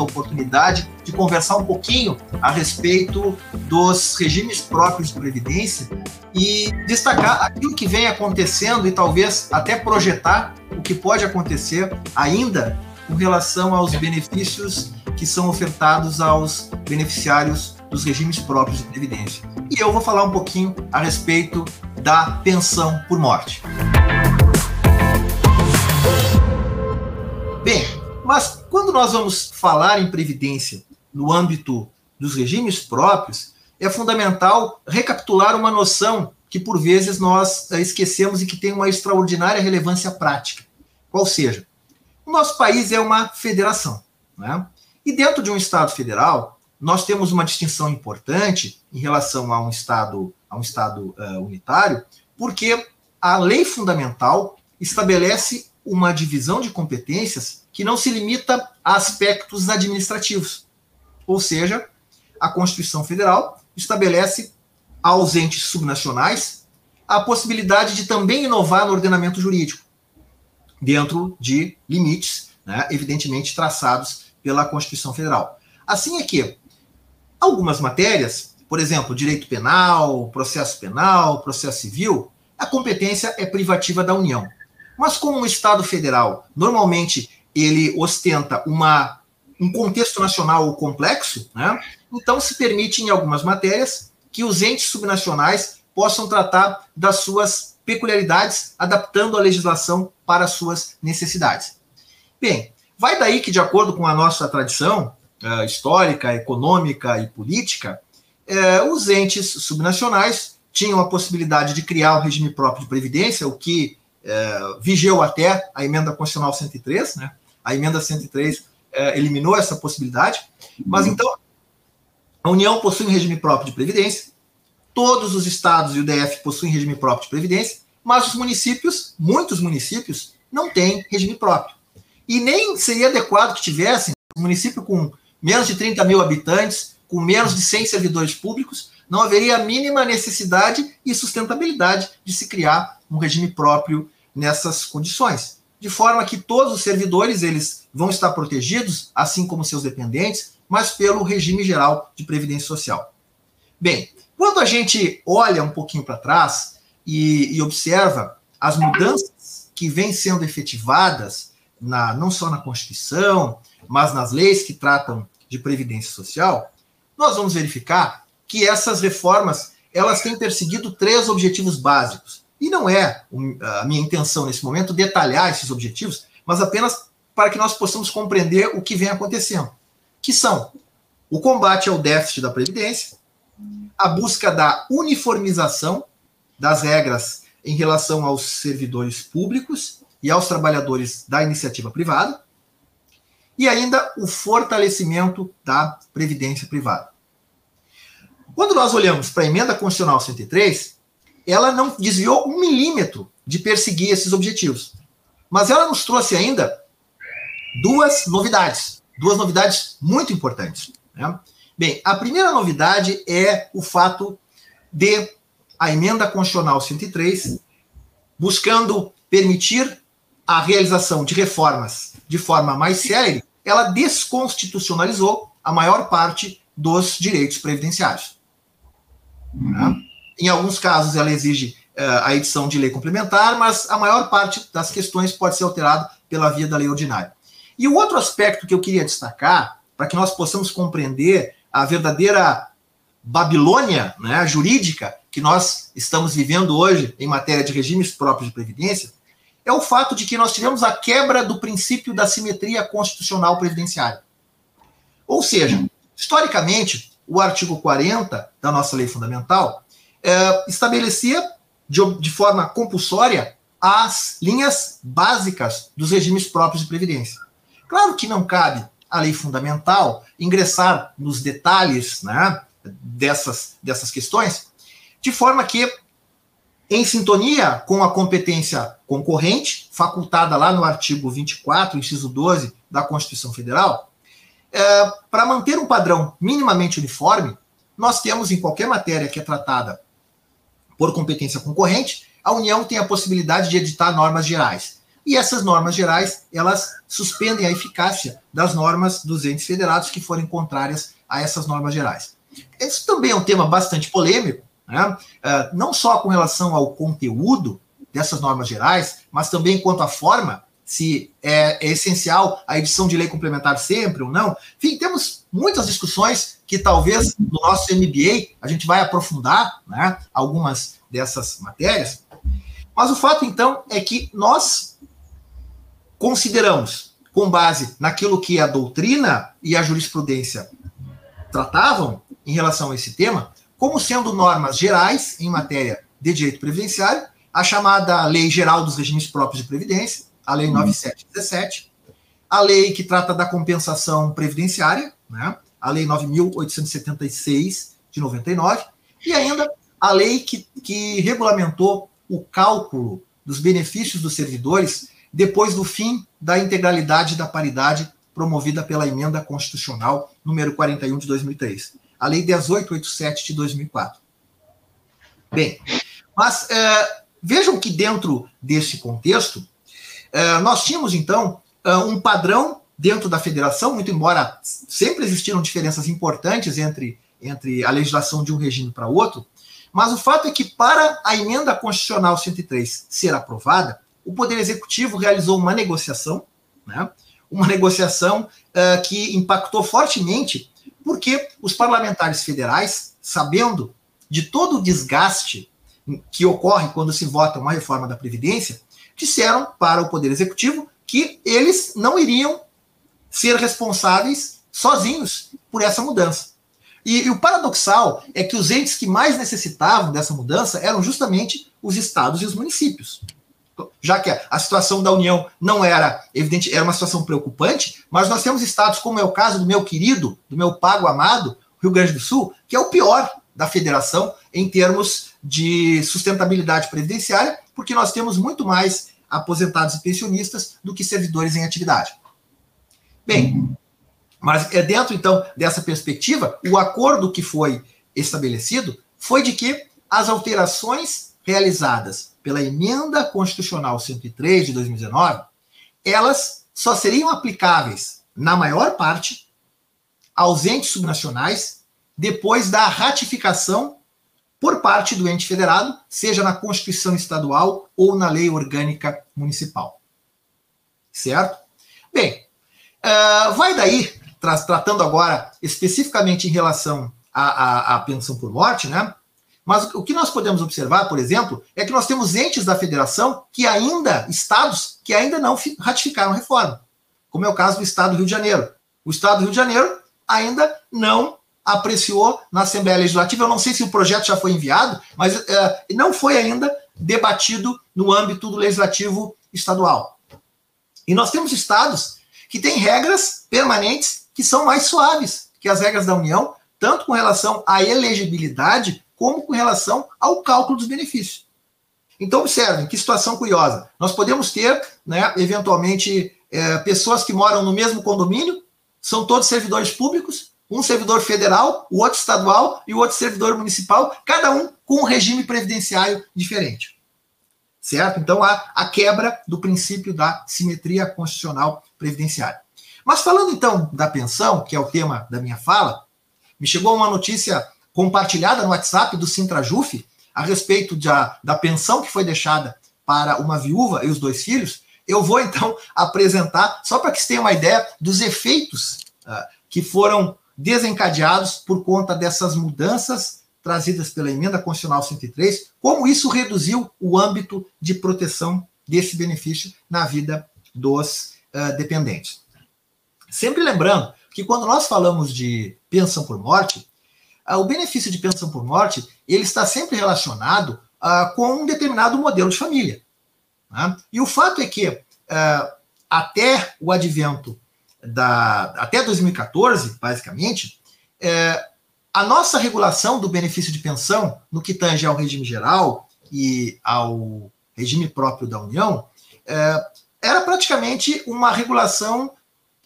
a oportunidade de conversar um pouquinho a respeito dos regimes próprios de previdência e destacar aquilo que vem acontecendo e talvez até projetar o que pode acontecer ainda com relação aos benefícios que são ofertados aos beneficiários dos regimes próprios de previdência. E eu vou falar um pouquinho a respeito da pensão por morte. Bem, mas quando nós vamos falar em previdência no âmbito dos regimes próprios, é fundamental recapitular uma noção que por vezes nós eh, esquecemos e que tem uma extraordinária relevância prática. Qual seja, o nosso país é uma federação, né? E dentro de um Estado federal, nós temos uma distinção importante em relação a um Estado, a um estado uh, unitário, porque a lei fundamental estabelece uma divisão de competências que não se limita a aspectos administrativos. Ou seja, a Constituição Federal estabelece aos entes subnacionais a possibilidade de também inovar no ordenamento jurídico, dentro de limites, né, evidentemente traçados pela Constituição Federal. Assim é que algumas matérias, por exemplo, direito penal, processo penal, processo civil, a competência é privativa da União. Mas como o Estado federal normalmente ele ostenta uma, um contexto nacional complexo, né? então se permite em algumas matérias que os entes subnacionais possam tratar das suas peculiaridades, adaptando a legislação para as suas necessidades. Bem, vai daí que, de acordo com a nossa tradição uh, histórica, econômica e política, uh, os entes subnacionais tinham a possibilidade de criar um regime próprio de previdência, o que é, vigeu até a emenda constitucional 103, né? A emenda 103 é, eliminou essa possibilidade. Mas então, a União possui um regime próprio de previdência, todos os estados e o DF possuem regime próprio de previdência, mas os municípios, muitos municípios, não têm regime próprio. E nem seria adequado que tivessem um município com menos de 30 mil habitantes, com menos de 100 servidores públicos, não haveria a mínima necessidade e sustentabilidade de se criar um regime próprio nessas condições, de forma que todos os servidores eles vão estar protegidos, assim como seus dependentes, mas pelo regime geral de previdência social. Bem, quando a gente olha um pouquinho para trás e, e, observa as mudanças que vêm sendo efetivadas, na, não só na Constituição, mas nas leis que tratam de previdência social, nós vamos verificar que essas reformas elas têm perseguido três objetivos básicos. E não é a minha intenção nesse momento detalhar esses objetivos, mas apenas para que nós possamos compreender o que vem acontecendo, que são o combate ao déficit da previdência, a busca da uniformização das regras em relação aos servidores públicos e aos trabalhadores da iniciativa privada, e ainda o fortalecimento da previdência privada. Quando nós olhamos para a emenda constitucional 103, ela não desviou um milímetro de perseguir esses objetivos. Mas ela nos trouxe ainda duas novidades, duas novidades muito importantes. Né? Bem, a primeira novidade é o fato de a emenda constitucional 103 buscando permitir a realização de reformas de forma mais séria, ela desconstitucionalizou a maior parte dos direitos previdenciários. Né? Em alguns casos, ela exige uh, a edição de lei complementar, mas a maior parte das questões pode ser alterada pela via da lei ordinária. E o outro aspecto que eu queria destacar, para que nós possamos compreender a verdadeira Babilônia né, jurídica que nós estamos vivendo hoje em matéria de regimes próprios de previdência, é o fato de que nós tivemos a quebra do princípio da simetria constitucional previdenciária. Ou seja, historicamente, o artigo 40 da nossa lei fundamental é, estabelecia de, de forma compulsória as linhas básicas dos regimes próprios de previdência. Claro que não cabe à lei fundamental ingressar nos detalhes né, dessas, dessas questões, de forma que, em sintonia com a competência concorrente, facultada lá no artigo 24, inciso 12 da Constituição Federal, é, para manter um padrão minimamente uniforme, nós temos em qualquer matéria que é tratada por competência concorrente, a União tem a possibilidade de editar normas gerais. e essas normas gerais, elas suspendem a eficácia das normas dos entes federados que forem contrárias a essas normas gerais. Esse também é um tema bastante polêmico, né? Uh, não só com relação ao conteúdo dessas normas gerais, mas também quanto à forma, se é, é, essencial a edição de lei complementar sempre ou não. Enfim, temos muitas discussões que talvez no nosso MBA a gente vai aprofundar né, algumas dessas matérias. Mas o fato, então, é que nós consideramos, com base naquilo que a doutrina e a jurisprudência tratavam em relação a esse tema, como sendo normas gerais em matéria de direito previdenciário, a chamada Lei Geral dos Regimes Próprios de Previdência, a Lei 9717, a lei que trata da compensação previdenciária, né, a Lei 9.876 de 99, e ainda a lei que, que regulamentou o cálculo dos benefícios dos servidores depois do fim da integralidade da paridade promovida pela emenda constitucional número 41 de 2003, a lei 1887 de 2004. Bem, mas é, vejam que dentro desse contexto, nós tínhamos então é, um padrão dentro da federação, muito embora sempre existiram diferenças importantes entre, entre a legislação de um regime para outro, mas o fato é que para a emenda constitucional 103 ser aprovada, o Poder Executivo realizou uma negociação, né, uma negociação uh, que impactou fortemente, porque os parlamentares federais, sabendo de todo o desgaste que ocorre quando se vota uma reforma da Previdência, disseram para o Poder Executivo que eles não iriam ser responsáveis sozinhos por essa mudança. E, e, o paradoxal é que os entes que mais necessitavam dessa mudança eram justamente os estados e os municípios. Já que a situação da União não era evidente, era uma situação preocupante, mas nós temos estados, como é o caso do meu querido, do meu pago amado, Rio Grande do Sul, que é o pior da federação em termos de sustentabilidade previdenciária, porque nós temos muito mais aposentados e pensionistas do que servidores em atividade. Bem, mas é dentro então dessa perspectiva, o acordo que foi estabelecido foi de que as alterações realizadas pela emenda constitucional 103 de 2019, elas só seriam aplicáveis na maior parte aos entes subnacionais depois da ratificação por parte do ente federado, seja na Constituição Estadual ou na Lei Orgânica Municipal. Certo? Bem, uh, vai daí, tra tratando agora especificamente em relação à, à, à pensão por morte, né? Mas o que nós podemos observar, por exemplo, é que nós temos entes da federação que ainda, estados, que ainda não ratificaram a reforma, como é o caso do estado do Rio de Janeiro. O estado do Rio de Janeiro ainda não apreciou na Assembleia Legislativa. Eu não sei se o projeto já foi enviado, mas é, não foi ainda debatido no âmbito do Legislativo Estadual. E nós temos estados que têm regras permanentes que são mais suaves que as regras da União, tanto com relação à elegibilidade como com relação ao cálculo dos benefícios. Então, observem que situação curiosa. Nós podemos ter, né, eventualmente, é, pessoas que moram no mesmo condomínio, são todos servidores públicos, um servidor federal, o outro estadual e o outro servidor municipal, cada um com um regime previdenciário diferente. Certo? Então há a quebra do princípio da simetria constitucional previdenciária. Mas falando então da pensão, que é o tema da minha fala, me chegou uma notícia compartilhada no WhatsApp do Sintrajuf a respeito da, da pensão que foi deixada para uma viúva e os dois filhos. Eu vou então apresentar, só para que vocês tenham uma ideia dos efeitos uh, que foram desencadeados por conta dessas mudanças trazidas pela emenda constitucional 103, como isso reduziu o âmbito de proteção desse benefício na vida dos uh, dependentes. Sempre lembrando que quando nós falamos de pensão por morte, uh, o benefício de pensão por morte ele está sempre relacionado uh, com um determinado modelo de família. Né? E o fato é que até o advento da, até 2014, basicamente, é, a nossa regulação do benefício de pensão, no que tange ao regime geral e ao regime próprio da União, é, era praticamente uma regulação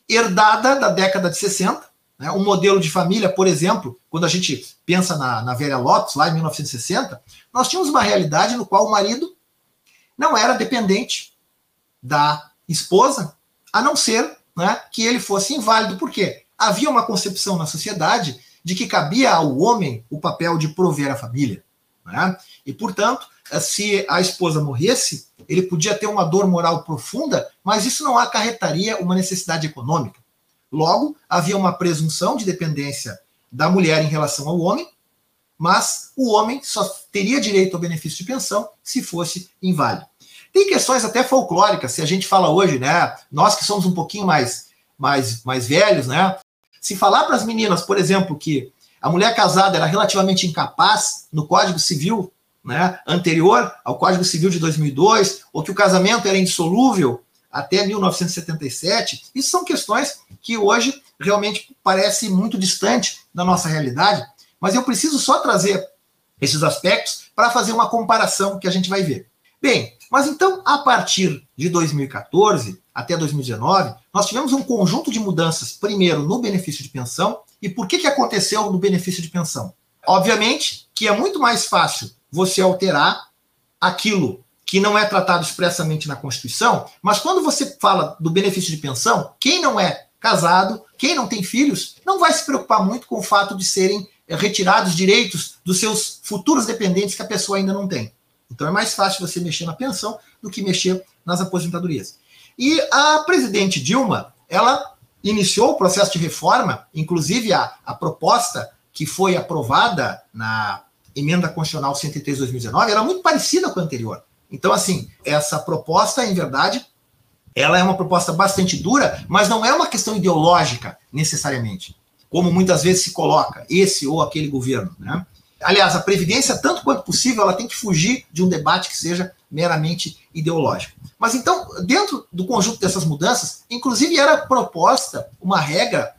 herdada da década de 60. Né? Um modelo de família, por exemplo, quando a gente pensa na, na velha Lopes, lá em 1960, nós tínhamos uma realidade no qual o marido não era dependente da esposa, a não ser né, que ele fosse inválido. Por quê? Havia uma concepção na sociedade de que cabia ao homem o papel de prover a família. Né? E, portanto, se a esposa morresse, ele podia ter uma dor moral profunda, mas isso não acarretaria uma necessidade econômica. Logo, havia uma presunção de dependência da mulher em relação ao homem, mas o homem só teria direito ao benefício de pensão se fosse inválido. Tem questões até folclóricas, se a gente fala hoje, né? Nós que somos um pouquinho mais, mais, mais velhos, né? Se falar para as meninas, por exemplo, que a mulher casada era relativamente incapaz no Código Civil né, anterior ao Código Civil de 2002, ou que o casamento era indissolúvel até 1977, isso são questões que hoje realmente parece muito distante da nossa realidade, mas eu preciso só trazer esses aspectos para fazer uma comparação que a gente vai ver. Bem, mas então, a partir de 2014 até 2019, nós tivemos um conjunto de mudanças, primeiro no benefício de pensão. E por que, que aconteceu no benefício de pensão? Obviamente que é muito mais fácil você alterar aquilo que não é tratado expressamente na Constituição, mas quando você fala do benefício de pensão, quem não é casado, quem não tem filhos, não vai se preocupar muito com o fato de serem retirados direitos dos seus futuros dependentes que a pessoa ainda não tem. Então é mais fácil você mexer na pensão do que mexer nas aposentadorias. E a presidente Dilma, ela iniciou o processo de reforma, inclusive a, a proposta que foi aprovada na emenda constitucional 103 de 2019 era muito parecida com a anterior. Então, assim, essa proposta, em verdade, ela é uma proposta bastante dura, mas não é uma questão ideológica, necessariamente, como muitas vezes se coloca, esse ou aquele governo. Né? Aliás, a Previdência, tanto quanto possível, ela tem que fugir de um debate que seja meramente ideológico. Mas então, dentro do conjunto dessas mudanças, inclusive era proposta uma regra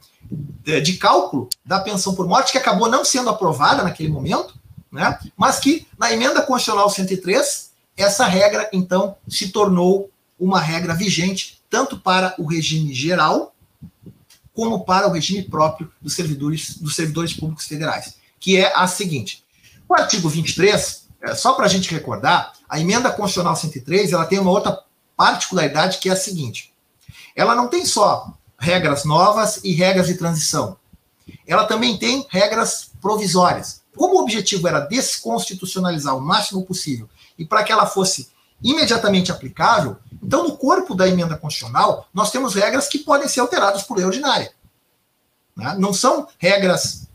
de cálculo da pensão por morte que acabou não sendo aprovada naquele momento, né? mas que na emenda constitucional 103, essa regra, então, se tornou uma regra vigente tanto para o regime geral como para o regime próprio dos servidores, dos servidores públicos federais, que é a seguinte. O artigo 23, é, só para a gente recordar, a emenda constitucional 103 ela tem uma outra particularidade que é a seguinte: ela não tem só regras novas e regras de transição, ela também tem regras provisórias. Como o objetivo era desconstitucionalizar o máximo possível e para que ela fosse imediatamente aplicável, então no corpo da emenda constitucional nós temos regras que podem ser alteradas por lei ordinária. Né? Não são regras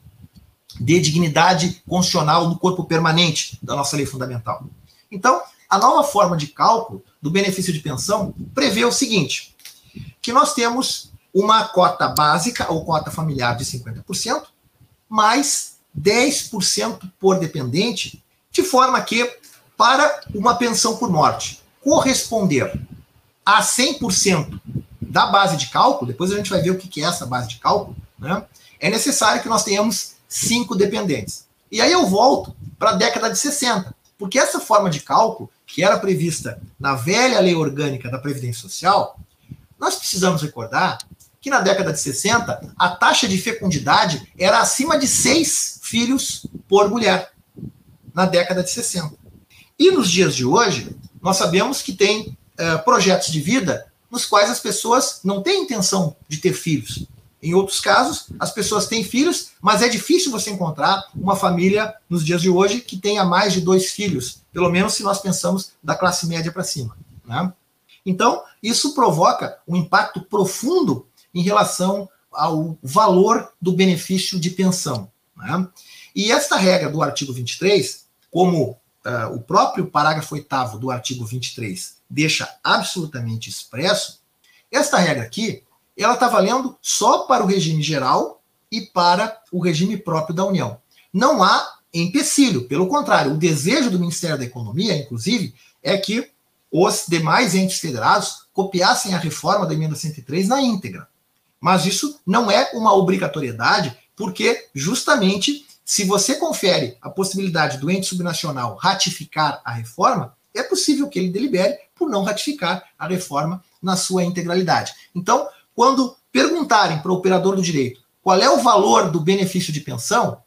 de dignidade constitucional no corpo permanente da nossa lei fundamental. Então, a nova forma de cálculo do benefício de pensão prevê o seguinte: que nós temos uma cota básica ou cota familiar de 50%, mais 10% por dependente, de forma que, para uma pensão por morte corresponder a 100% da base de cálculo, depois a gente vai ver o que é essa base de cálculo, né? é necessário que nós tenhamos cinco dependentes. E aí eu volto para a década de 60, porque essa forma de cálculo, que era prevista na velha lei orgânica da Previdência Social, nós precisamos recordar que na década de 60 a taxa de fecundidade era acima de seis filhos por mulher, na década de 60. E nos dias de hoje, nós sabemos que tem é, projetos de vida nos quais as pessoas não têm intenção de ter filhos. Em outros casos, as pessoas têm filhos, mas é difícil você encontrar uma família nos dias de hoje que tenha mais de dois filhos, pelo menos se nós pensamos da classe média para cima. Né? Então, isso provoca um impacto profundo em relação ao valor do benefício de pensão. Né? E esta regra do artigo 23, como uh, o próprio parágrafo 8 do artigo 23 deixa absolutamente expresso, esta regra aqui, ela está valendo só para o regime geral e para o regime próprio da União. Não há empecilho, pelo contrário, o desejo do Ministério da Economia, inclusive, é que os demais entes federados copiassem a reforma da emenda 103 na íntegra. Mas isso não é uma obrigatoriedade, porque justamente se você confere a possibilidade do ente subnacional ratificar a reforma, é possível que ele delibere por não ratificar a reforma na sua integralidade. Então, quando perguntarem para o operador do direito qual é o valor do benefício de pensão,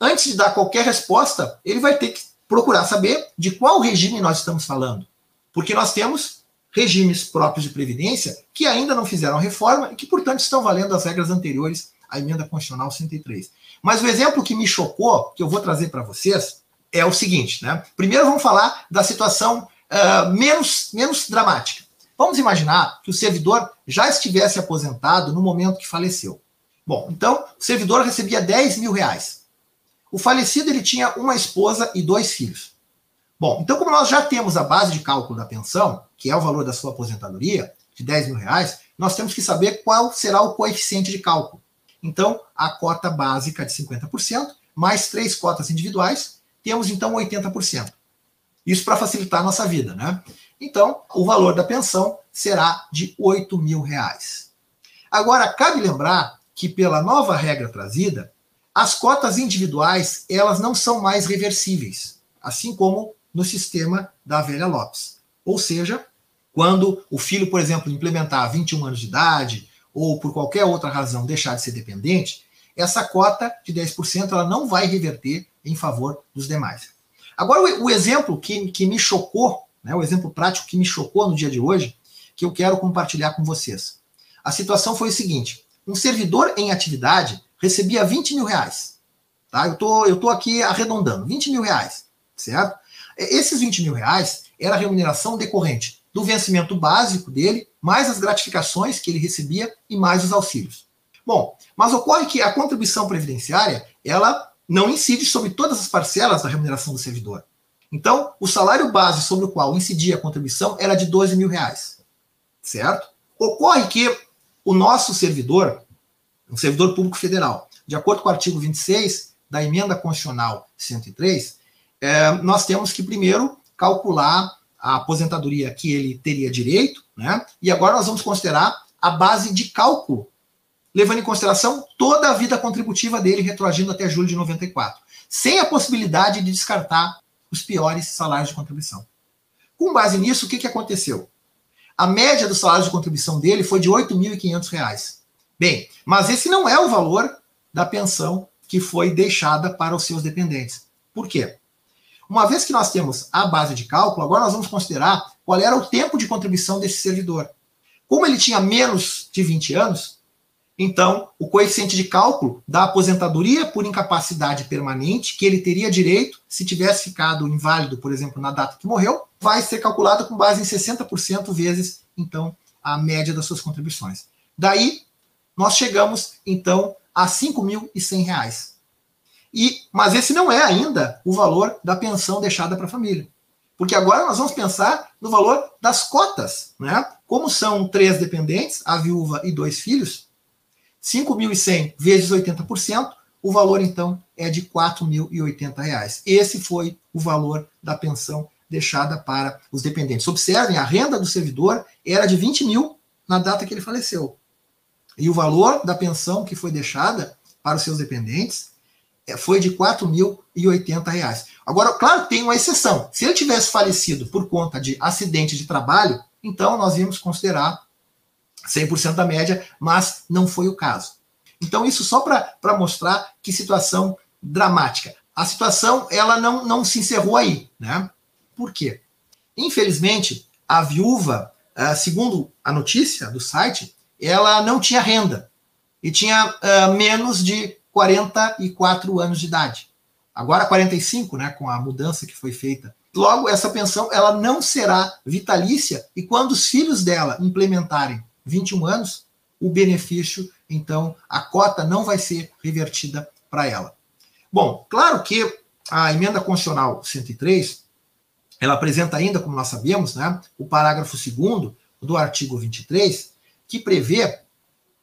antes de dar qualquer resposta, ele vai ter que procurar saber de qual regime nós estamos falando. Porque nós temos regimes próprios de previdência que ainda não fizeram reforma e que, portanto, estão valendo as regras anteriores à emenda constitucional 103. Mas o exemplo que me chocou, que eu vou trazer para vocês, é o seguinte, né? Primeiro vamos falar da situação uh, menos, menos dramática. Vamos imaginar que o servidor já estivesse aposentado no momento que faleceu. Bom, então o servidor recebia 10 mil reais. O falecido ele tinha uma esposa e dois filhos. Bom, então como nós já temos a base de cálculo da pensão, que é o valor da sua aposentadoria, de 10 mil reais, nós temos que saber qual será o coeficiente de cálculo. Então, a cota básica de 50%, mais três cotas individuais, temos então 80%. Isso para facilitar a nossa vida, né? Então, o valor da pensão será de 8 mil reais. Agora, cabe lembrar que pela nova regra trazida, as cotas individuais elas não são mais reversíveis, assim como no sistema da velha Lopes. Ou seja, quando o filho, por exemplo, implementar 21 anos de idade ou por qualquer outra razão deixar de ser dependente, essa cota de 10% ela não vai reverter em favor dos demais. Agora, o exemplo que, que me chocou né, o exemplo prático que me chocou no dia de hoje, que eu quero compartilhar com vocês. A situação foi o seguinte: um servidor em atividade recebia 20 mil reais. Tá? Eu tô, eu tô aqui arredondando, 20 mil reais, certo? Esses 20 mil reais era a remuneração decorrente do vencimento básico dele, mais as gratificações que ele recebia e mais os auxílios. Bom, mas ocorre que a contribuição previdenciária, ela não incide sobre todas as parcelas da remuneração do servidor. Então, o salário base sobre o qual incidia a contribuição era de 12 mil reais. Certo? Ocorre que o nosso servidor, um servidor público federal, de acordo com o artigo 26 da emenda constitucional 103, é, nós temos que primeiro calcular a aposentadoria que ele teria direito, né? E agora nós vamos considerar a base de cálculo, levando em consideração toda a vida contributiva dele retroagindo até julho de 94, sem a possibilidade de descartar os piores salários de contribuição. Com base nisso, o que, que aconteceu? A média dos salários de contribuição dele foi de R$ 8.500. Bem, mas esse não é o valor da pensão que foi deixada para os seus dependentes. Por quê? Uma vez que nós temos a base de cálculo, agora nós vamos considerar qual era o tempo de contribuição desse servidor. Como ele tinha menos de 20 anos, então, o coeficiente de cálculo da aposentadoria por incapacidade permanente, que ele teria direito se tivesse ficado inválido, por exemplo, na data que morreu, vai ser calculado com base em 60% vezes, então, a média das suas contribuições. Daí, nós chegamos, então, a R$ 5.100. E, mas esse não é ainda o valor da pensão deixada para a família. Porque agora nós vamos pensar no valor das cotas. Né? Como são três dependentes, a viúva e dois filhos, 5.100 vezes 80%, o valor então é de R$ 4.080. Esse foi o valor da pensão deixada para os dependentes. Observem, a renda do servidor era de 20 mil na data que ele faleceu. E o valor da pensão que foi deixada para os seus dependentes é, foi de R$ 4.080. Agora, claro, tem uma exceção. Se ele tivesse falecido por conta de acidente de trabalho, então nós íamos considerar 100% da média, mas não foi o caso. Então, isso só para mostrar que situação dramática. A situação ela não, não se encerrou aí. Né? Por quê? Infelizmente, a viúva, ah, segundo a notícia do site, ela não tinha renda e tinha uh, menos de 44 anos de idade. Agora 45, né, com a mudança que foi feita. Logo, essa pensão ela não será vitalícia e quando os filhos dela implementarem 21 anos, o benefício, então, a cota não vai ser revertida para ela. Bom, claro que a emenda constitucional 103, ela apresenta ainda, como nós sabemos, né, o parágrafo 2 do artigo 23, que prevê,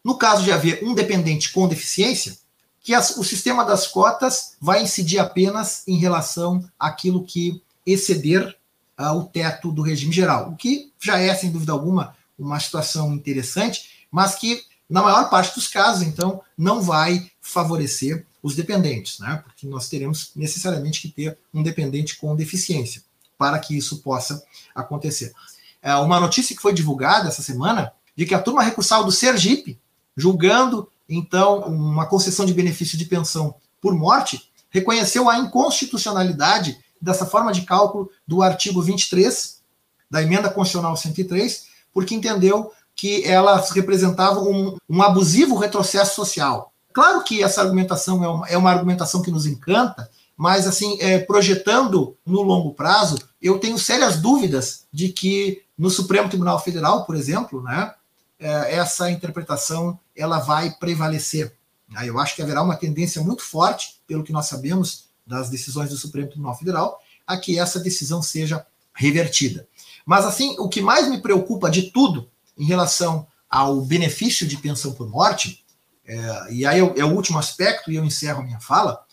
no caso de haver um dependente com deficiência, que as, o sistema das cotas vai incidir apenas em relação àquilo que exceder uh, o teto do regime geral, o que já é, sem dúvida alguma, uma situação interessante, mas que, na maior parte dos casos, então, não vai favorecer os dependentes, né? Porque nós teremos necessariamente que ter um dependente com deficiência para que isso possa acontecer. É uma notícia que foi divulgada essa semana de que a turma recursal do Sergipe, julgando então uma concessão de benefício de pensão por morte, reconheceu a inconstitucionalidade dessa forma de cálculo do artigo 23 da emenda constitucional 103, porque entendeu que elas representavam um, um abusivo retrocesso social. Claro que essa argumentação é uma, é uma argumentação que nos encanta, mas assim, é, projetando no longo prazo, eu tenho sérias dúvidas de que no Supremo Tribunal Federal, por exemplo, né, é, essa interpretação ela vai prevalecer. Eu acho que haverá uma tendência muito forte, pelo que nós sabemos das decisões do Supremo Tribunal Federal, a que essa decisão seja revertida. Mas assim, o que mais me preocupa de tudo em relação ao benefício de pensão por morte, é, e aí é, é o último aspecto, e eu encerro a minha fala,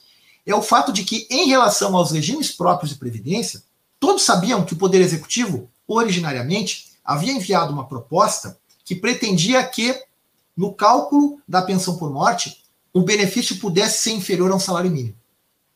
é o fato de que, em relação aos regimes próprios de previdência, todos sabiam que o Poder Executivo, originariamente, havia enviado uma proposta que pretendia que, no cálculo da pensão por morte, o benefício pudesse ser inferior a um salário mínimo.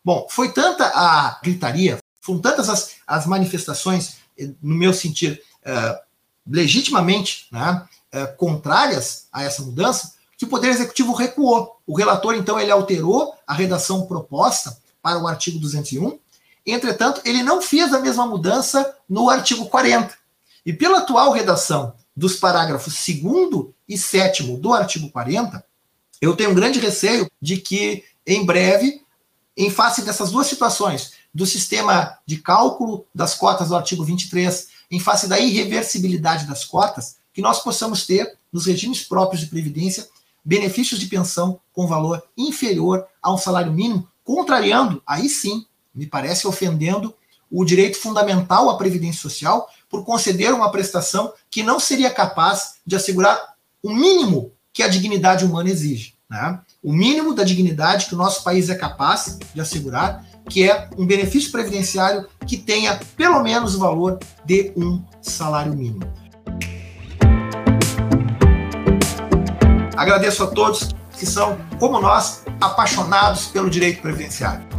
Bom, foi tanta a gritaria, foram tantas as, as manifestações, no meu sentir, uh, legitimamente né, uh, contrárias a essa mudança, que o Poder Executivo recuou. O relator, então, ele alterou a redação proposta para o artigo 201. Entretanto, ele não fez a mesma mudança no artigo 40. E pela atual redação dos parágrafos 2 e 7 do artigo 40, eu tenho um grande receio de que, em breve, em face dessas duas situações, do sistema de cálculo das cotas do artigo 23, em face da irreversibilidade das cotas, que nós possamos ter, nos regimes próprios de previdência, benefícios de pensão com valor inferior a um salário mínimo, contrariando, aí sim, me parece ofendendo o direito fundamental à previdência social por conceder uma prestação que não seria capaz de assegurar o mínimo que a dignidade humana exige. Né? O mínimo da dignidade que o nosso país é capaz de assegurar, que é um benefício previdenciário que tenha pelo menos o valor de um salário mínimo. Agradeço a todos que são, como nós, apaixonados pelo direito previdenciário.